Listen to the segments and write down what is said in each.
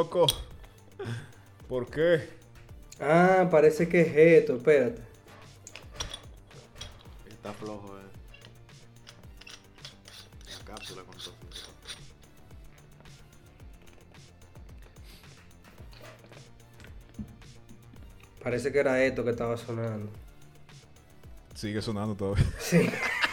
Loco. ¿Por qué? Ah, parece que es esto, espérate. Está flojo, eh. La cápsula con todo. Parece que era esto que estaba sonando. Sigue sonando todavía. Sí.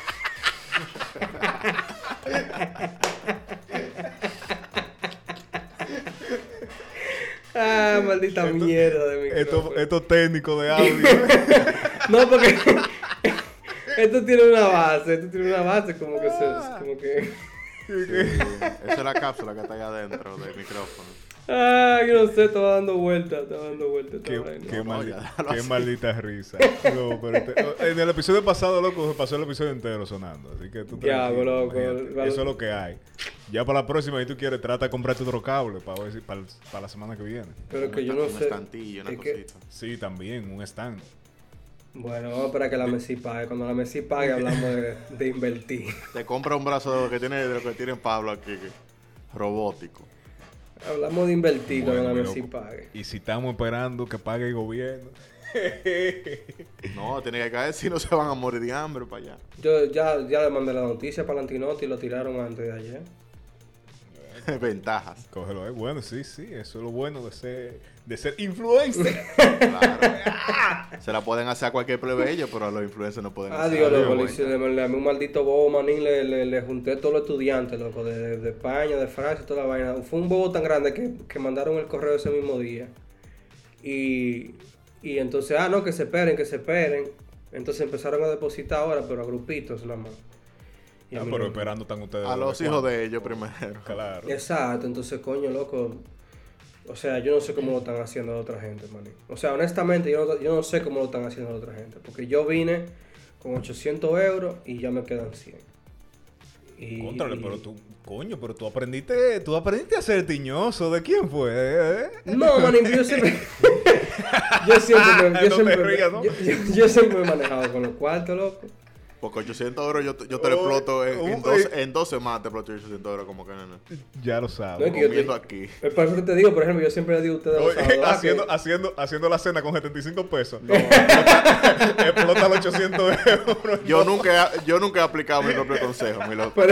maldita mierda de micrófono. Esto, esto técnico de audio. No, porque esto tiene una base, esto tiene una base como que se, como que Esa es la cápsula que está allá adentro del micrófono. Ah, yo no sé, estaba dando vueltas, estaba dando vueltas qué, qué No, ya, maldita risa. No, pero en el episodio pasado, loco, se pasó el episodio entero sonando. Así que tú tranquilo, loco. Vale. Eso es lo que hay. Ya para la próxima, si tú quieres, trata de comprarte otro cable para, ver si, para, para la semana que viene. Pero que yo Un no esta- sé. Un estantillo, una es que-. Sí, también, un stand. Bueno, vamos a esperar que la Messi pague. Cuando la Messi pague hablamos de, de invertir. Te compra un brazo de lo que tiene, de lo que tiene Pablo aquí, que- robótico. Hablamos de invertir cuando Bueno, la mi Messi loco. pague. Y si estamos esperando que pague el gobierno. No, tiene que caer si no se van a morir de hambre para allá. Yo ya, ya le mandé la noticia para Lantinotti y lo tiraron antes de ayer. Ventajas. Cógelo ahí. Bueno, sí, sí. Eso es lo bueno de ser, de ser influencer. Claro. se la pueden hacer a cualquier plebeyo, pero a los influencers no pueden Ah, hacer. Dios, nada. loco, le, hice- le, le- un maldito bobo, manín, le, le, le junté a todos los estudiantes, loco, de, de- de España, de Francia, toda la vaina. Fue un bobo tan grande que, que mandaron el correo ese mismo día. Y, y entonces, ah, no, que se esperen, que se esperen. Entonces empezaron a depositar ahora, pero a grupitos nada más. Ah, pero no- esperando están ustedes. A los ¿desde hijos de ellos primero. Claro. Exacto, entonces, coño, loco. O sea, yo no sé cómo lo están haciendo la otra gente, maní. O sea, honestamente, yo no, yo no sé cómo lo están haciendo la otra gente. Porque yo vine con 800 euros y ya me quedan 100. Y, Contrale, y- pero tú, coño, pero tú aprendiste, tú aprendiste a ser tiñoso. ¿De quién fue? ¿Eh? No, maní, yo siempre... yo siempre me, yo No te siempre, rías, ¿no? yo, yo- yo siempre me he manejado con los cuartos, loco. Porque 800 euros yo, te- yo te lo Oh, exploto en, en, dos, en dos semanas. Te exploto 800 euros como que no, no. Ya lo No, sabes. yo Comiendo te- aquí. Es por eso que te digo, por ejemplo, yo siempre le digo a ustedes los Oye, sábados, ah, haciendo, que- haciendo, haciendo la cena con 75 pesos. explota, explota los 800 euros. Yo nunca, he- yo nunca he aplicado mi propio consejo, mi loco. Por,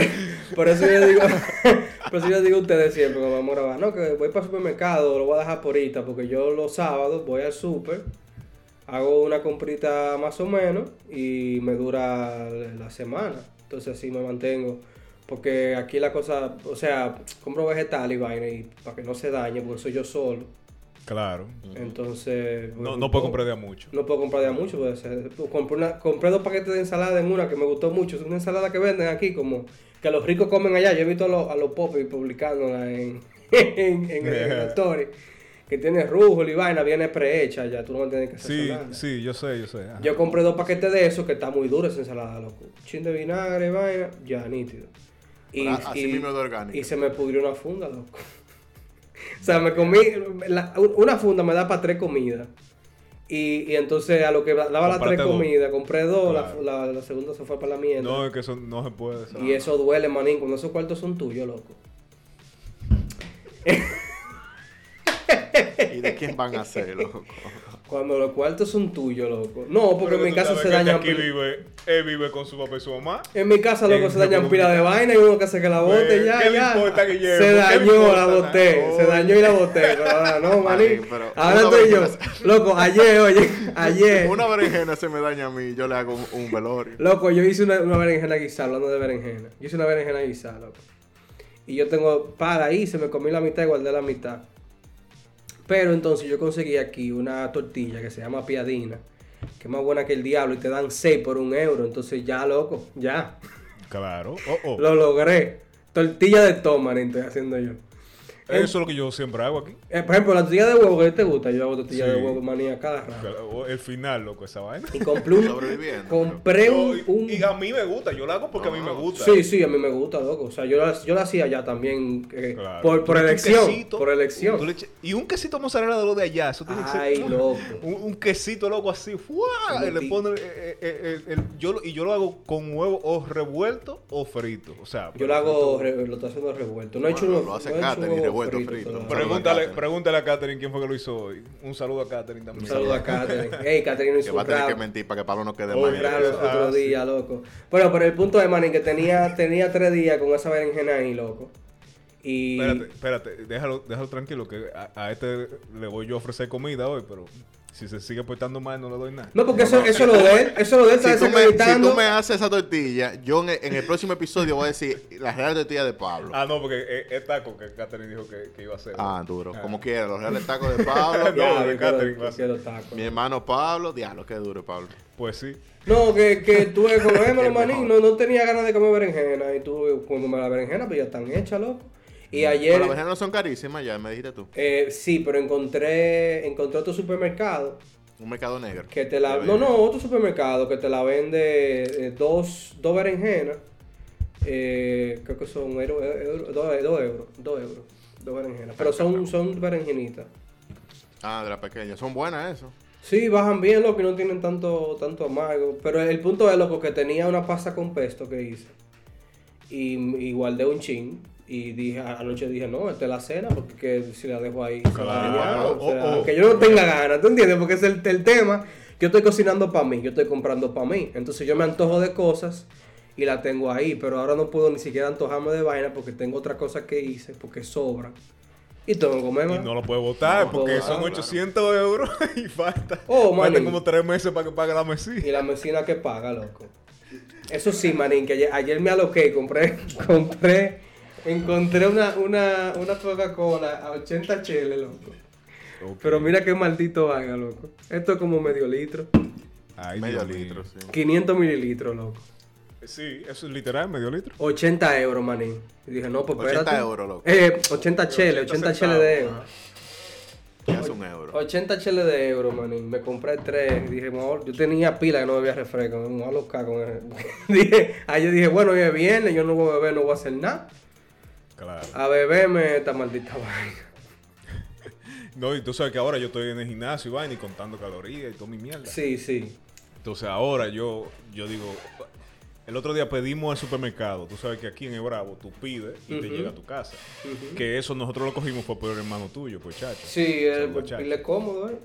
por eso yo digo, por eso yo digo a ustedes siempre cuando vamos a grabar, no, que voy para el supermercado, lo voy a dejar por ahorita, porque yo los sábados voy al super, hago una comprita más o menos y me dura la semana. Entonces así me mantengo. Porque aquí la cosa, o sea, compro vegetal y vaina y para que no se dañe, porque soy yo solo. Claro. Entonces. No, pues, no puedo comprar de a mucho. no puedo comprar de a mucho. Pues, eh, compré, una- compré dos paquetes de ensalada en una que me gustó mucho. Es una ensalada que venden aquí, como que los ricos comen allá. Yo he visto a los, a los popis publicándola en, en, en. Que tiene rújula y vaina, viene prehecha ya. Tú no tienes que hacer Sí, nada. sí, yo sé, yo sé. ajá. Yo compré dos paquetes de eso que está muy dura esa ensalada, loco. Chin de vinagre y vaina, ya, nítido. Y, así y- mismo de orgánico. y se me pudrió una funda, loco. o sea, me comí. la- una funda me da para tres comidas. Y, y entonces a lo que daba las tres comidas, compré dos, la- Claro. la, la segunda se fue para la mierda. No, es que eso no se puede. ¿sabes? y eso duele, manín, cuando esos cuartos son tuyos, loco. ¿Y de quién van a ser, loco? Cuando los cuartos son tuyos, loco. No, porque en mi casa se dañan. Aquí vive, él vive con su papá y su mamá. En mi casa, loco, se dañan pila de vaina y uno que hace que la bote ya, ¿qué le importa, Guillermo? se ¿Qué le dañó, la boté. Se dañó y la boté. No, pero Ahora estoy yo. Loco, ayer, oye, ayer. Una berenjena se me daña a mí, yo le hago un, un velorio. Loco, yo hice una, una berenjena guisada, hablando de berenjena. Yo hice una berenjena guisada, loco. Y yo tengo para ahí, se me comí la mitad y guardé la mitad. Pero entonces yo conseguí aquí una tortilla que se llama piadina, que es más buena que el diablo y te dan 6 por un euro. Entonces ya, loco, ya. Claro. Oh, oh. Lo logré. Tortilla de tomate estoy haciendo yo. Eso es lo que yo siempre hago aquí. Eh, por ejemplo, la tortilla de huevo que te gusta, yo hago tortilla Sí. de huevo manía cada rato. El final, loco, esa vaina. Y compré un, Sobreviviendo. compré un, y, un- y a mí me gusta, yo la hago porque a mí me gusta. Sí, sí, a mí me gusta, loco. O sea, yo la, yo la hacía ya también eh, Claro. por, por elección. quesito, por elección. y un quesito mozzarella de lo de allá, eso tiene que ser. Ay, loco. Un, un quesito loco así, ¡fua! Le pone el- el- el- el- yo lo- y yo lo hago con huevo o revuelto o frito. O sea, Yo lo hago, lo estoy haciendo revuelto. No he hecho uno. lo hace Katherine, huevo frito. Pregúntale, a Catherine. pregúntale a Katherine quién fue que lo hizo hoy. Un saludo a Katherine Un también. saludo a Catherine. Ey, Catherine Que hizo va a un tener que mentir para que Pablo no quede Un mal. rap los Ah, otros sí. días, loco. Bueno, pero el punto es, manín, que tenía, tenía tres días con esa berenjena ahí, loco. Y... Espérate, espérate, déjalo, déjalo tranquilo que a, a este le voy yo a ofrecer comida hoy, pero si se sigue portando mal no le doy nada. No, porque eso, eso es lo de él. Eso es lo de él. Está Si tú, me, si tú me haces esa tortilla, yo en el, en el próximo episodio voy a decir la real tortilla de Pablo. Ah, no, porque es, es taco que Katherine dijo que, que iba a hacer. Ah, duro. Ah. Como quiera, los reales tacos de Pablo. No, de Catherine va a ser. Mi hermano Pablo, diablo, qué duro, Pablo. Pues sí. No, que, que tuve como El los maní, mejor. no, no tenía ganas de comer berenjena. Y tuve como la berenjena, pues ya están hechas, loco. Y ayer, Pero las berenjenas no son carísimas ya, me dijiste tú. eh, sí, pero encontré, encontré otro supermercado Un mercado negro. que te la, no, no, otro supermercado que te la vende eh, dos, dos berenjenas, eh, creo que son euro, euro- dos, dos euros, dos euros, dos berenjenas, pero son, son berenjenitas. Ah, de la pequeña. Son buenas eso. Sí, bajan bien, loco, y no tienen tanto, tanto amargo. Pero el punto es, loco, que tenía una pasta con pesto que hice. Y, y guardé un chin. Y dije, anoche dije, no, esta es la cena, porque que si la dejo ahí, se va a Claro. dañar, o sea, Oh. Aunque yo no tenga ganas, ¿tú entiendes? Porque es el, el tema. Yo estoy cocinando para mí, yo estoy comprando para mí. Entonces yo me antojo de cosas y la tengo ahí. Pero ahora no puedo ni siquiera antojarme de vaina porque tengo otra cosa que hice, porque sobra. Y tengo que comer Y no lo puede votar No porque puedo, son claro. 800 euros y falta. Oh, manín. como tres meses para que pague la mesilla. Y la mesina que paga, loco. Eso sí, manín, que ayer, ayer me aloqué, compré, compré, encontré una, una, una Coca-Cola a 80 cheles, loco. Pero mira qué maldito haga, loco. Esto es como medio litro. Ay, Medio litro, sí. 500 mililitros, loco. Sí, eso es literal, medio litro. 80 euros, manín. Y dije, no, pues 80 espérate. euros, loco. Eh, 80 cheles, 80 cheles de euros. Que es un euro. 80 cheles de euros, manín. Me compré tres. Dije, me voy a- yo tenía pila que no bebía refresco. Me voy a alocar con eso. dije, ayer dije, bueno, hoy es viernes, yo no voy a beber, no voy a hacer nada. Claro. A beberme esta maldita vaina. No, y tú sabes que ahora yo estoy en el gimnasio y vaina y contando calorías y toda mi mierda. Sí, sí. Entonces ahora yo, yo digo, el otro día pedimos al supermercado. Tú sabes que aquí en el Bravo tú pides y te llega a tu casa. Que eso nosotros lo cogimos fue por el hermano tuyo, pues chacho. Sí, el, Saludos, chacho. pile cómodo, ¿eh?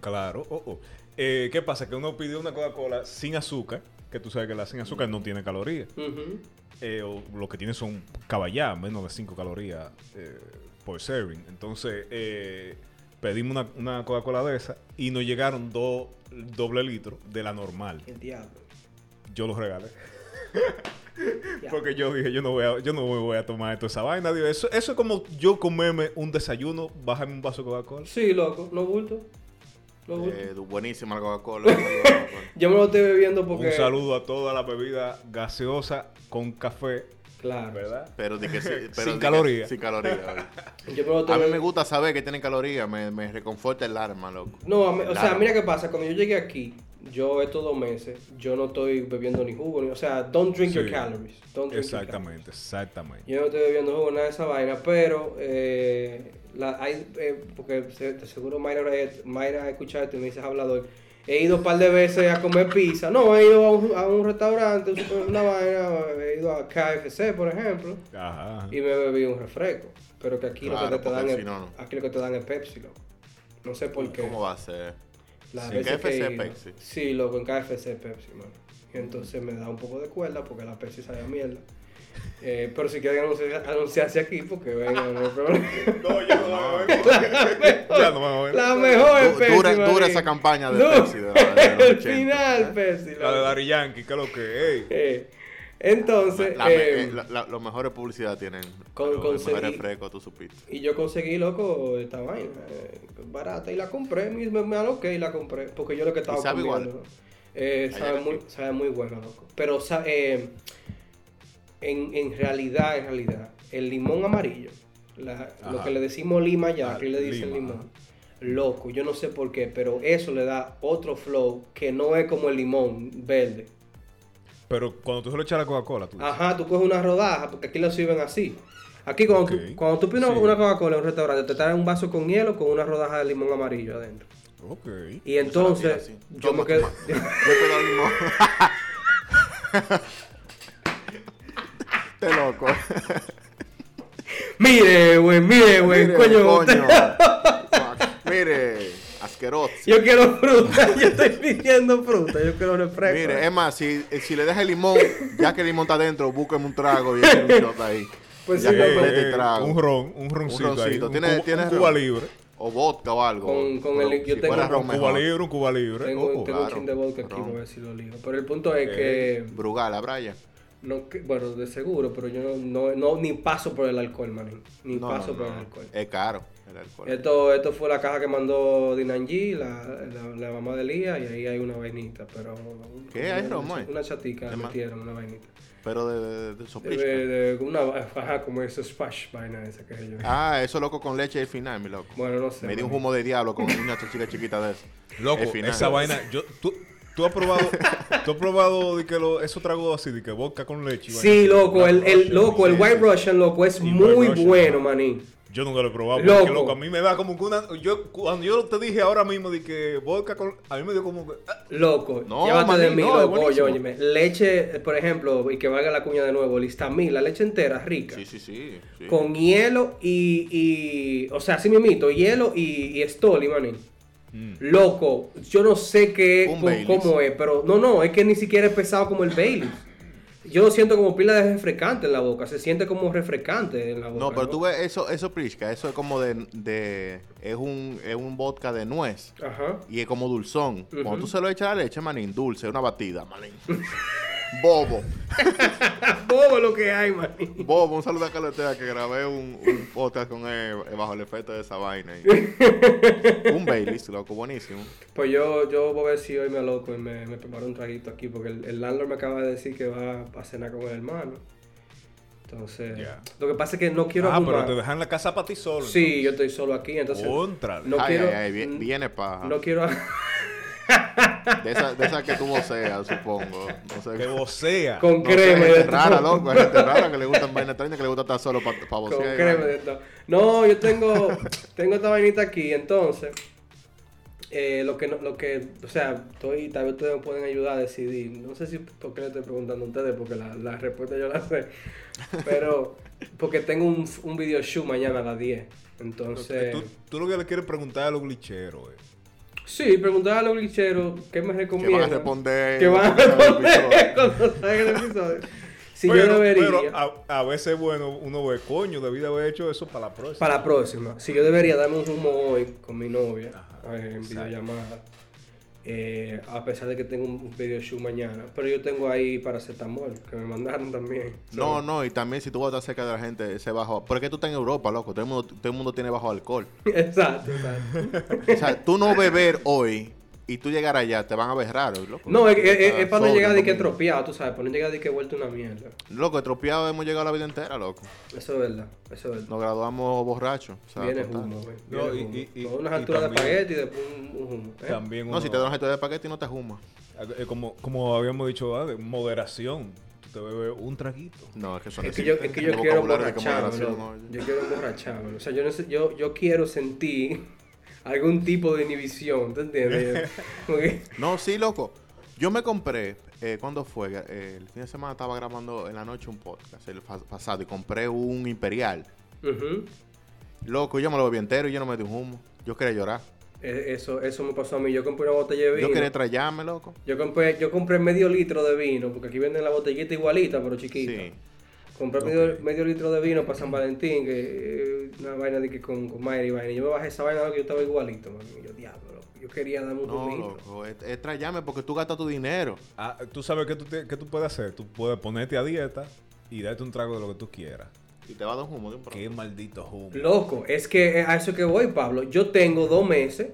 Claro. Oh, oh. Eh, ¿Qué pasa? Que uno pidió una Coca-Cola sin azúcar, que tú sabes que la sin azúcar no tiene calorías. Ujú. Eh, o lo que tiene son caballá, menos de 5 calorías eh, por serving. Entonces, eh, pedimos una, una Coca-Cola de esa y nos llegaron dos doble litros de la normal. El diablo. Yo los regalé. Porque yo dije, yo no voy a, yo no me voy a tomar toda esa vaina. Digo, eso, eso es como yo comerme un desayuno, bajarme un vaso de Coca-Cola. Sí, loco, no bulto. Eh, buenísima la Coca-Cola. Yo me lo estoy bebiendo porque. Un saludo a toda la bebida gaseosa con café, Claro. ¿verdad? pero de que sí, pero Sin calorías. Sin calorías. A mí me gusta saber que tienen calorías, me, me reconforta el alma, loco. No, a mí- o sea, mira qué pasa. Cuando yo llegué aquí, yo estos dos meses, yo no estoy bebiendo ni jugo. Ni, o sea, don't drink your Sí. calories. Don't drink your calories. Exactamente, exactamente. Yo no estoy bebiendo jugo, nada de esa vaina, pero eh, la, hay, eh, porque seguro Mayra, Mayra ha escuchado esto y me dices hablador. He ido un par de veces a comer pizza. No, he ido a un, a un restaurante, una vaina, he ido a KFC, por ejemplo, Ajá. ajá. y me bebí un refresco. Pero que aquí Claro, lo que te dan si es, no, no. aquí lo que te dan es Pepsi, loco. No sé por qué. ¿Cómo va a ser? Las Sí, veces que KFC he ido. Pepsi. Sí, loco, en KFC Pepsi, mano. Y entonces me da un poco de cuerda porque la Pepsi sabe a mierda. Eh, pero si quieren anunciar, anunciarse aquí, porque vengan, no hay problema. No, yo no me voy a ver. Ya no me voy a ver. La mejor Du- Pepsi, dura, dura esa campaña de. Pepsi de, la- de El 80. final, Pepsi. La de. Dari Yankee, que es lo que es. Eh, entonces, La eh, eh, la- la- los mejores publicidad tienen. Con- los conseguí- mejores frescos, tú supiste. y yo conseguí, loco, esta vaina eh, barata y la compré, me, me, aloqué y la compré, porque yo lo que estaba ¿Y sabe comiendo. Eh, sabe, muy, sabe muy bueno, loco. Pero sa- eh, en, en realidad, en realidad, el limón amarillo, la- lo que le decimos lima ya, Ah, aquí le dicen lima, limón. Loco, yo no sé por qué, pero eso le da otro flow que no es como el limón verde. Pero cuando tú se lo echas la Coca-Cola, tú Ajá, tú coges una rodaja, porque aquí lo sirven así. Aquí cuando, tú, cuando tú pides una- Sí. una Coca-Cola en un restaurante, te traen un vaso con hielo con una rodaja de limón amarillo adentro. ok. Y entonces, yo Toma, me quedé... toma. Yo te doy limón. Te loco. Mire, güey, mire, güey, coño. coño. Mire, asqueroso. Yo quiero fruta, yo estoy pidiendo fruta, yo quiero refresco. Mire, es más, si, si le deja el limón, ya que el limón está adentro, búsqueme un trago y un shot ahí. Pues ya sí, Eh, el trago. un ron, un roncito, Un ahí. roncito. Un, ¿Tienes- cuba- tienes un cuba ron? libre. O vodka o algo. Con- con Pero el- yo si tengo- fuera ron Un mejor. cuba libre, un cuba libre. Tengo, Ojo. tengo un claro, chin de vodka aquí, ron. voy a ver si lo ligo. Pero el punto es Eh, que, Brugal, a Brian. no, que- bueno, de seguro, pero yo no, no, no ni paso por el alcohol, manín. Ni No, paso no, por no. el alcohol. Es caro. Esto, esto fue la caja que mandó Dinanji, la, la, la mamá de Lía, y ahí hay una vainita, pero... ¿Qué? ¿Hay una, romo ahí? Una chatica ¿Qué más? metieron, una vainita. Pero de, de, de De, soplisca. de- de- una, ajá, como esos splash vaina esa que yo. Ah, eso loco con leche al final, mi loco. Bueno, no sé. Me di un humo de diablo con una chica chiquita de eso. Loco, esa vaina, yo, tú, tú has probado, tú has probado de que lo, eso trago así, de que vodka con leche. Sí, loco, el, el, loco, el White. Russian, loco, es Y muy bueno, ajá. Yo nunca lo he probado, Loco. porque loco, a mí me da como que una, yo, cuando yo te dije ahora mismo de que vodka con, a mí me dio como que, ah, Loco, No, llévate de mí, no, loco. Oye, óyeme, leche, por ejemplo, y que valga la cuña de nuevo, listamil, la leche entera, rica. Sí, sí, sí. sí. Con hielo y, y, o sea, así mismito, hielo y, y Stoli, manín. mm. Loco, yo no sé qué, Baileys. cómo es, pero no, no, es que ni siquiera es pesado como el Bailey. Yo lo siento como pila de refrescante en la boca, se siente como refrescante en la boca. No, pero tú ves eso, eso Prishka, eso es como de, de es un, es un vodka de nuez Ajá. y es como dulzón. Cuando tú se lo echas a la leche, manín, dulce, una batida, manín. Bobo. Todo lo que hay, manín. Bobo, un saludo a Carletera que grabé un, un podcast con él bajo el efecto de esa vaina. y- un Baileys, loco, buenísimo. Pues yo, yo voy a ver si hoy me aloco y me, me preparo un traguito aquí, porque el, el landlord me acaba de decir que va a cenar con el hermano. Entonces, lo que pasa es que no quiero ah, pero te dejan la casa para ti solo. Sí, yo estoy solo aquí, entonces Contra. no ay, quiero- ay, ay, vi- viene paja. no quiero... De esa, de esa que tú voceas, supongo. No sé. Que vocea. con No sé, crema de gente rara, loco. Hay gente rara que le gustan vainas extrañas, que le gusta estar solo para pa Con vocear. y crema de todo. No, yo tengo, tengo esta vainita aquí, entonces, eh, lo que, no- lo que, o sea, estoy, tal vez ustedes me pueden ayudar a decidir. No sé si por qué le estoy preguntando a ustedes, porque la, la respuesta yo la sé. Pero, porque tengo un, un video shoot mañana a las 10. Entonces, Tú, tú lo que le quieres preguntar a los glitcheros, eh. Sí, preguntar a los glitcheros qué me Que recomiendan. van a responder. Que van a responder cuando salga el episodio. Si pero, yo debería. pero a, a veces, bueno, uno ve, coño, debí de haber hecho eso para la próxima. Para la próxima, si yo debería darme un humo hoy con mi novia Ajá, en videollamada, eh, a pesar de que tengo un video show mañana, pero yo tengo ahí paracetamol que me mandaron también. No, no, y también si tú vas a estar cerca de la gente, ese bajo. Porque tú estás en Europa, loco. Todo el mundo, todo el mundo tiene bajo alcohol. exacto, exacto. O sea, tú no beber hoy y tú llegar allá, te van a ver raro, loco. No, es, es- es- para no llegar de que domingo. tropeado, tú sabes, para no llegar de que vuelto una mierda. Loco, estropeado hemos llegado la vida entera, loco. Eso es verdad, eso es verdad. Nos graduamos borrachos. Viene humo, güey. No, viene y- humo. y- y- Con unas y alturas de espagueti y después un, un humo. ¿eh? También No, si te dan una de espagueti no te juma. eh, como, como habíamos dicho antes, moderación. Tú te bebes un traguito. No, es que eso Es que yo, es que yo quiero emborracharme, moderación. Yo quiero emborracharme. O sea, yo, yo quiero sentir algún tipo de inhibición, ¿te entiendes? No, sí, loco. Yo me compré, eh, ¿cuándo fue? Eh, el fin de semana estaba grabando en la noche un podcast, el pasado, y compré un Imperial. Ujú. Loco, yo me lo bebí entero y yo no me di un humo. Yo quería llorar. Eh, Eso, eso me pasó a mí. Yo compré una botella de vino. Yo quería trallarme, loco. Yo compré, yo compré medio litro de vino, porque aquí venden la botellita igualita, pero chiquita. Sí. Compré medio, medio litro de vino para San Valentín, que eh, una vaina de que con, con Mayra y vaina. Y yo me bajé esa vaina que yo estaba igualito, man. Y yo, diablo, yo quería darme un No, loco, es, es porque tú gastas tu dinero. Ah, tú sabes que tú, te- que tú puedes hacer. Tú puedes ponerte a dieta y darte un trago de lo que tú quieras. Y te va a dar un humo de un Qué maldito humo. Loco, es que eh, a eso que voy, Pablo. Yo tengo dos meses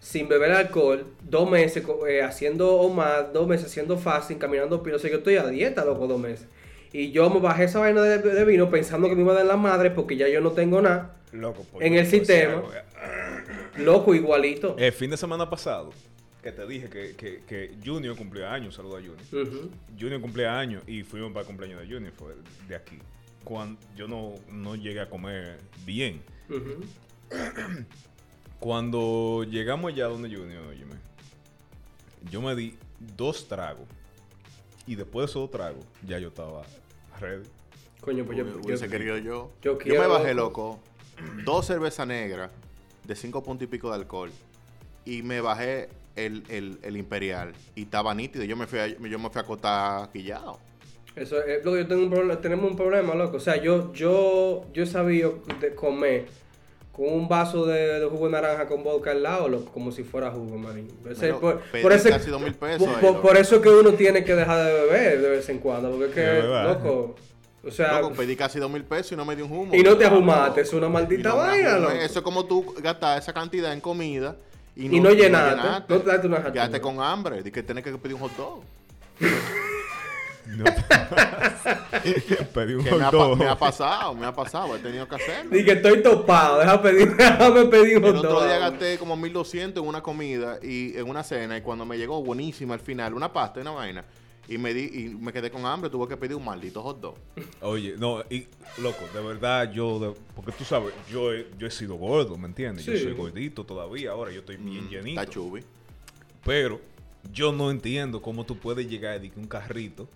sin beber alcohol, dos meses eh, haciendo o más, dos meses haciendo fasting, caminando pilo. O sea, yo estoy a dieta, loco, dos meses. Y yo me bajé esa vaina de, de vino pensando que me iba a dar la madre porque ya yo no tengo nada. Loco, pues, En el decir sistema. Loco, igualito. El fin de semana pasado, que te dije que, que, que Junior cumplía años, saludo a Junior. Junior cumplía años y fuimos para el cumpleaños de Junior, fue de aquí. Cuando yo no, no llegué a comer bien. Cuando llegamos allá donde Junior, óyeme, yo me di dos tragos. Y después de esos dos tragos, ya yo estaba ready. Coño, pues yo, Hubiese yo- querido yo. yo me bajé, loco. dos cervezas negras de cinco puntos y pico de alcohol. Y me bajé el, el, el Imperial. Y estaba nítido. Yo me fui a, yo me fui a acotar quillado. Eso es lo que yo tengo un problema, tenemos un problema, loco. O sea, yo, yo, yo he sabido de comer con un vaso de, de jugo de naranja con vodka al lado, como si fuera jugo, marín. Por, pedí por ese- casi dos mil pesos por- ahí, por- por eso es que uno tiene que dejar de beber de vez en cuando, porque es que, loco, o sea, Loco, pedí casi dos mil pesos y no me di un humo. y no te ajumaste, es una maldita Y no vaina, loco. Eso es como tú gastar esa cantidad en comida y Y no llenaste, no te daste una Quedaste con hambre. De que tienes que pedir un hot dog. No. Pedí un Que me, ha, hot pa- dog. me ha pasado, me ha pasado. He tenido que hacerlo. Dije, estoy topado, déjame pedir, déjame pedir un El otro día gasté como 1200 en una comida y en una cena y cuando me llegó buenísima al final, una pasta y una vaina, y me di y me quedé con hambre, tuve que pedir un maldito hot dog. Oye, no, y loco, de verdad yo, de- porque tú sabes, yo he, yo he sido gordo, ¿me entiendes? Yo soy gordito todavía, ahora yo estoy bien llenito. Está chubi. Pero yo no entiendo cómo tú puedes llegar de que un carrito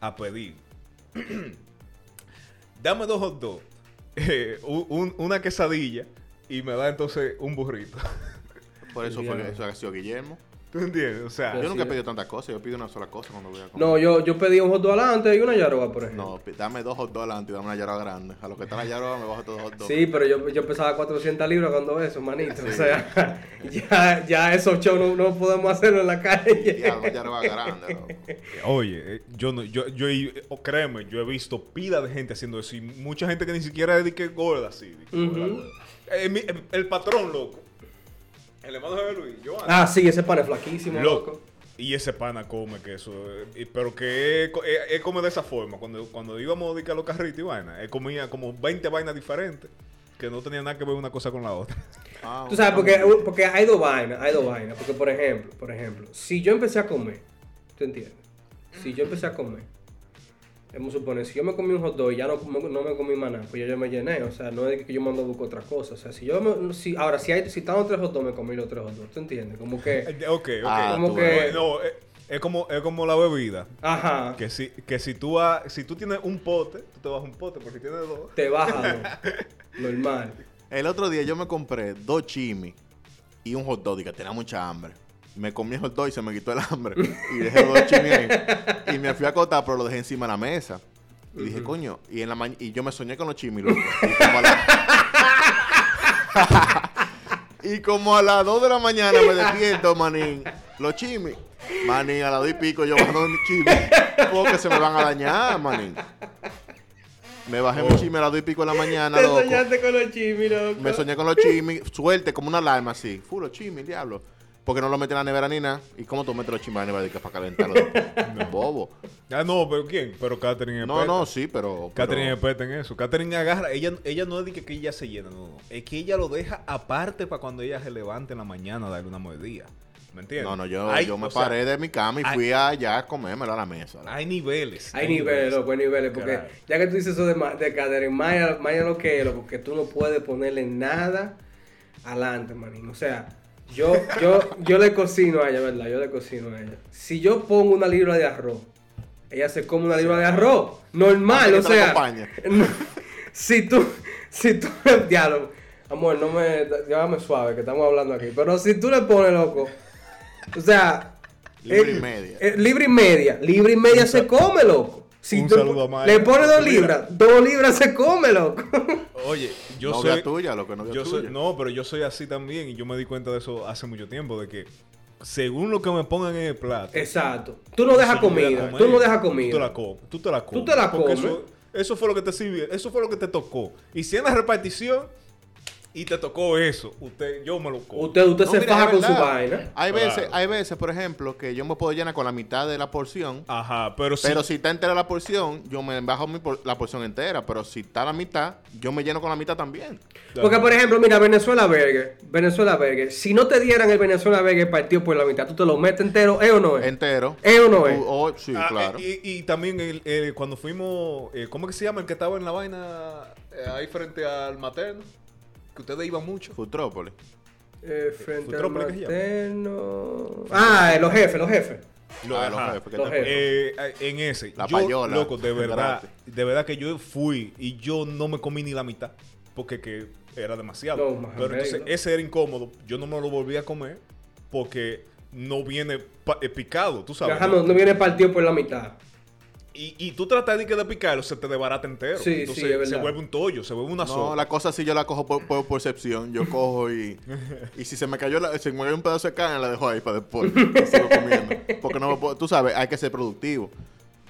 a pedir. Dame dos hot dogs, eh, un- un- una quesadilla y me da entonces un burrito. Por eso fue que eso ha sido Guillermo. ¿Tú entiendes? O sea, Yo nunca he sí. pedido tantas cosas, yo pido una sola cosa cuando voy a comer. No, yo, yo pedí un hot dog adelante y una yaroba, por ejemplo. No, dame dos hot dogs adelante y dame una yaroa grande. A lo que está la yaroa me bajo todos hot dogs. Sí, pero yo, yo pesaba 400 libras cuando eso, manito. O sea, ya, ya esos shows no, no podemos hacerlo en la calle. Ya, una yaroa grande, loco. Oye, eh, yo no, yo, yo, oh, créeme, yo he visto pila de gente haciendo eso y mucha gente que ni siquiera es de que gorda así. de que gorda, Ujú. gorda. Eh, mi- el, el patrón, loco. El hermano de Luis, Joan. Ah, sí, ese pan es flaquísimo, loco. loco. Y ese pana come que eso, eh, pero que él, co- él- él come de esa forma. Cuando, cuando íbamos a los carritos y vaina, él comía como 20 vainas diferentes que no tenían nada que ver una cosa con la otra. Ah, Tú sabes, porque, porque hay dos vainas, hay dos vainas. Porque, por ejemplo, por ejemplo, si yo empecé a comer, ¿tú entiendes? Si yo empecé a comer, vamos a suponer, si yo me comí un hot dog y ya no, no me comí nada, pues ya yo me llené. O sea, no es que yo mando a buscar otra cosa. O sea, si yo me, si, ahora, si, hay, si estaban tres hot dogs, me comí los tres hot dogs. ¿Tú entiendes? Como que, ok, ok. Ah, como que. No, es, es como, es como la bebida. ajá, Que si, que si tú ha- si tú tienes un pote, tú te vas un pote, porque si tienes dos. te baja, ¿no? normal. El otro día yo me compré dos chimis y un hot dog y que tenía mucha hambre. Me comí el hot dog y se me quitó el hambre. Y dejé los dos chimis ahí. Y me fui a acotar, pero lo dejé encima de la mesa. Y dije, coño, y, en la ma- y yo me soñé con los chimis, loco. Y como a la- Y como a las 2 de la mañana me despierto, manín. Los chimis. Manín, a las 2 y pico yo bajando mis chimis. Porque se me van a dañar, manín. Me bajé mi chimis a las 2 y pico de la mañana, Te loco. soñaste con los chimis, loco. Me soñé con los chimis, suerte, como una alarma así. Fu, los chimis, diablo. Porque no lo meten en la nevera ni nada. ¿Y cómo tú metes los chimis en la nevera de que para calentarlo? Bobo. Ah, no, pero ¿quién? Pero Catherine es No, no, sí, pero. Pero experta en eso. Catherine agarra, ella, ella no es de que, ella se llena, no, no. Es que ella lo deja aparte para cuando ella se levante en la mañana a darle una mordida. ¿Me entiendes? no, no, yo, Hay- yo me sea, paré de mi cama y hay- fui allá a comérmelo a la mesa. Hay niveles. Hay niveles, loco, hay niveles. Porque ya que tú dices eso de, de Catherine Maya, Maya lo que es, loco, que tú no puedes ponerle nada adelante, manín. O sea, yo, yo, yo le cocino a ella, ¿verdad? Yo le cocino a ella. Si yo pongo una libra de arroz, ella se come una libra de arroz. Normal, ¿A o sea. no, si tú, si tú, diálogo, amor, no me, llámame suave, que estamos hablando aquí. Pero si tú le pones, loco, o sea. Libre y eh, media. eh, libre y media. Libre y media se come, loco. Si un tú saludo a Maya. le pones dos libras, dos libras se come, loco. Oye, yo novia soy... tuya, lo que novia yo tuya. soy, no, pero yo soy así también y yo me di cuenta de eso hace mucho tiempo, de que según lo que me pongan en el plato... Exacto. Tú no dejas comida. comer, Tú no dejas Tú te comida. la comes. Tú te la comes. te la porque comes. Eso, eso fue lo que te sirvió. Eso fue lo que te tocó. Y si en la repartición y te tocó eso, usted, yo me lo como. Usted, usted No, se mira, faja con su vaina. Hay Claro. veces, hay veces, por ejemplo, que yo me puedo llenar con la mitad de la porción. Ajá, pero si... Pero si está entera la porción, yo me bajo mi por- la porción entera. Pero si está la mitad, yo me lleno con la mitad también. Porque, por ejemplo, mira, Venezuela Burger. Venezuela Burger. Si no te dieran el Venezuela Burger partido por la mitad, ¿tú te lo metes entero? ¿Es o no es? Entero. ¿Es o no es? Oh, sí, Ah, claro. y, y también el- el- cuando fuimos, eh, ¿cómo que se llama el que estaba en la vaina eh, ahí frente al materno? Que ustedes iban mucho. Futrópolis. Eh, frente al Futrópolis, ¿qué se llama? materno. Ah, eh, los jefes, los jefes. Lo- Ah, los ajá. jefes que Los te- jefes. Eh, en ese, La yo, payola, loco, de verdad, de verdad que yo fui y yo no me comí ni la mitad porque que era demasiado. No, más Pero entonces ¿no? ese era incómodo, yo no me lo volví a comer porque no viene pa- eh, picado, tú sabes. Ajá, no viene partido por la mitad. Y, y tú tratas de, que de picarlo, se te desbarata entero. Sí, entonces sí, es verdad. se vuelve un tollo, se vuelve una No, sopa. la cosa sí yo la cojo por, por percepción. Yo cojo y. Y si se me cayó la, se me cayó un pedazo de carne, la dejo ahí para después. La sigo comiendo. Porque no me puedo. Tú sabes, hay que ser productivo.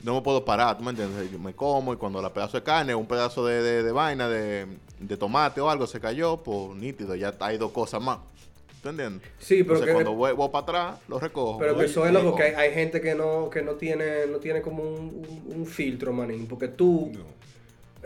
No me puedo parar, ¿tú me entiendes? Yo me como y cuando la pedazo de carne, un pedazo de, de, de vaina, de, de tomate o algo se cayó, pues nítido, ya hay dos cosas más. ¿Tú entiendes? Sí, pero Entonces que- cuando vuelvo para atrás, lo recojo. Pero Voy que eso es loco, como. que hay, hay gente que no, que no tiene, no tiene como un, un- un filtro, manín. Porque tú. No.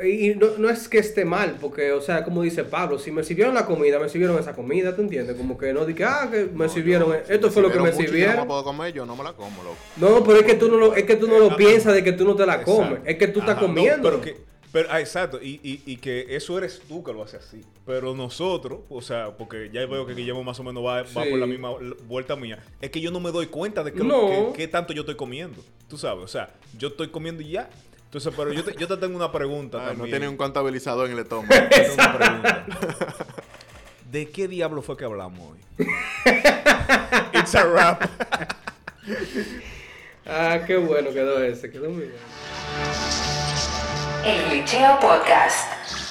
Y no, no es que esté mal, porque, o sea, como dice Pablo, si me sirvieron la comida, me sirvieron esa comida, ¿tú entiendes? Como que no dije, ah, que me No, sirvieron, yo- esto si fue lo que me y yo No sirvieron. me puedo comer, yo no me la como, loco. No, pero es que tú no lo, es que tú no lo piensas de que tú no te la Exacto. comes, es que tú estás Ajá, comiendo. pero que, pero, ah, exacto, y, y, y que eso eres tú que lo haces así. Pero nosotros, o sea, porque ya veo que Guillermo más o menos va, va por la misma vuelta mía, es que yo no me doy cuenta de que, No. que- que tanto yo estoy comiendo. Tú sabes, o sea, yo estoy comiendo y ya. Entonces, pero yo te, yo te tengo una pregunta Ah, no también. tiene un contabilizador en el estómago. Yo tengo una pregunta. ¿De qué diablo fue que hablamos hoy? It's a wrap. Ah, qué bueno quedó ese, quedó muy bien. El Liceo Podcast.